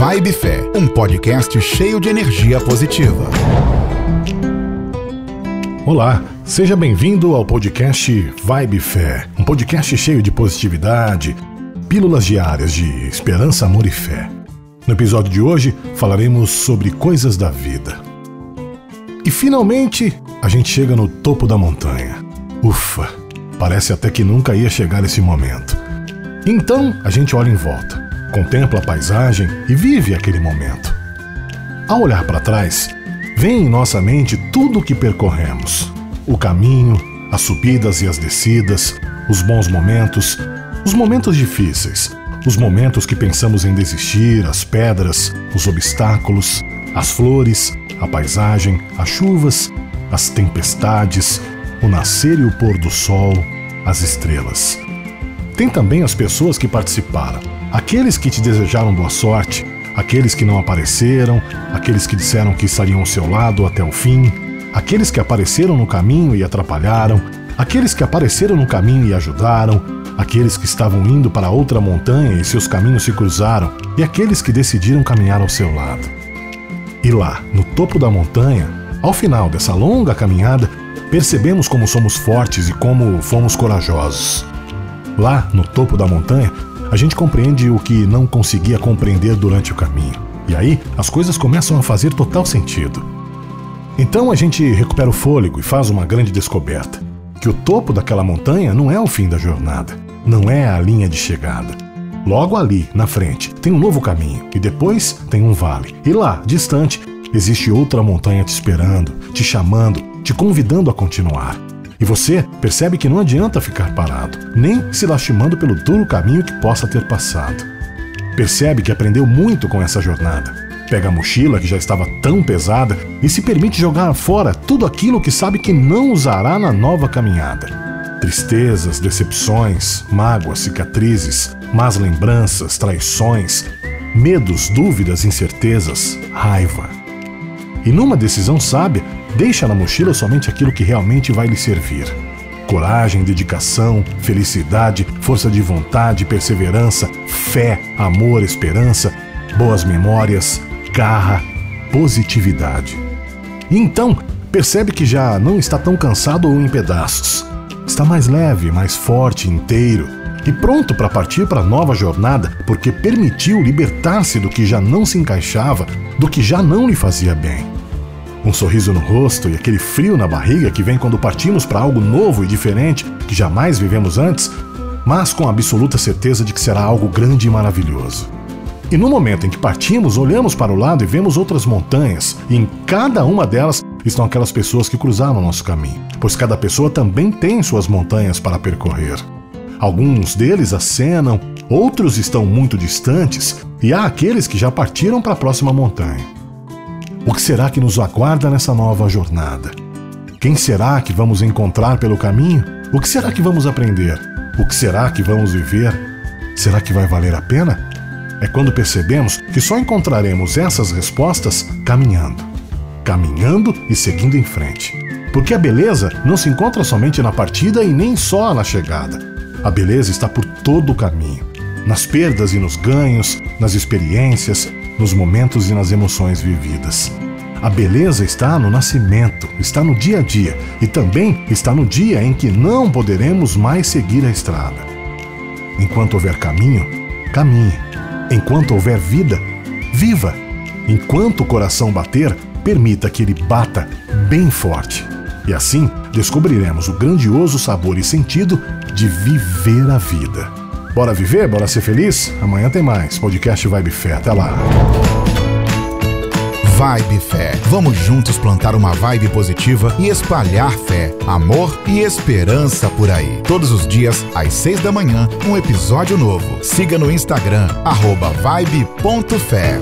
Vibe Fé, um podcast cheio de energia positiva. Olá, seja bem-vindo ao podcast Vibe Fé, um podcast cheio de positividade, pílulas diárias de esperança, amor e fé. No episódio de hoje falaremos sobre coisas da vida. E finalmente a gente chega no topo da montanha. Ufa, parece até que nunca ia chegar esse momento. Então a gente olha em volta contempla a paisagem e vive aquele momento. Ao olhar para trás, vem em nossa mente tudo o que percorremos: o caminho, as subidas e as descidas, os bons momentos, os momentos difíceis, os momentos que pensamos em desistir, as pedras, os obstáculos, as flores, a paisagem, as chuvas, as tempestades, o nascer e o pôr do sol, as estrelas. Tem também as pessoas que participaram, Aqueles que te desejaram boa sorte, aqueles que não apareceram, aqueles que disseram que estariam ao seu lado até o fim, aqueles que apareceram no caminho e atrapalharam, aqueles que apareceram no caminho e ajudaram, aqueles que estavam indo para outra montanha e seus caminhos se cruzaram, e aqueles que decidiram caminhar ao seu lado. E lá, no topo da montanha, ao final dessa longa caminhada, percebemos como somos fortes e como fomos corajosos. Lá, no topo da montanha, a gente compreende o que não conseguia compreender durante o caminho. E aí as coisas começam a fazer total sentido. Então a gente recupera o fôlego e faz uma grande descoberta: que o topo daquela montanha não é o fim da jornada, não é a linha de chegada. Logo ali, na frente, tem um novo caminho e depois tem um vale. E lá, distante, existe outra montanha te esperando, te chamando, te convidando a continuar. E você percebe que não adianta ficar parado, nem se lastimando pelo duro caminho que possa ter passado. Percebe que aprendeu muito com essa jornada. Pega a mochila que já estava tão pesada e se permite jogar fora tudo aquilo que sabe que não usará na nova caminhada. Tristezas, decepções, mágoas, cicatrizes, más lembranças, traições, medos, dúvidas, incertezas, raiva. E numa decisão sábia, Deixa na mochila somente aquilo que realmente vai lhe servir. Coragem, dedicação, felicidade, força de vontade, perseverança, fé, amor, esperança, boas memórias, garra, positividade. E então, percebe que já não está tão cansado ou em pedaços. Está mais leve, mais forte, inteiro e pronto para partir para a nova jornada, porque permitiu libertar-se do que já não se encaixava, do que já não lhe fazia bem um sorriso no rosto e aquele frio na barriga que vem quando partimos para algo novo e diferente que jamais vivemos antes, mas com absoluta certeza de que será algo grande e maravilhoso. E no momento em que partimos, olhamos para o lado e vemos outras montanhas, e em cada uma delas estão aquelas pessoas que cruzaram nosso caminho, pois cada pessoa também tem suas montanhas para percorrer. Alguns deles acenam, outros estão muito distantes, e há aqueles que já partiram para a próxima montanha. O que será que nos aguarda nessa nova jornada? Quem será que vamos encontrar pelo caminho? O que será que vamos aprender? O que será que vamos viver? Será que vai valer a pena? É quando percebemos que só encontraremos essas respostas caminhando. Caminhando e seguindo em frente. Porque a beleza não se encontra somente na partida e nem só na chegada. A beleza está por todo o caminho nas perdas e nos ganhos, nas experiências, nos momentos e nas emoções vividas. A beleza está no nascimento, está no dia a dia e também está no dia em que não poderemos mais seguir a estrada. Enquanto houver caminho, caminhe. Enquanto houver vida, viva. Enquanto o coração bater, permita que ele bata bem forte. E assim descobriremos o grandioso sabor e sentido de viver a vida. Bora viver? Bora ser feliz? Amanhã tem mais. Podcast Vibe Fé. Até lá. Vibe Fé. Vamos juntos plantar uma vibe positiva e espalhar fé, amor e esperança por aí. Todos os dias, às seis da manhã, um episódio novo. Siga no Instagram, vibe.fé.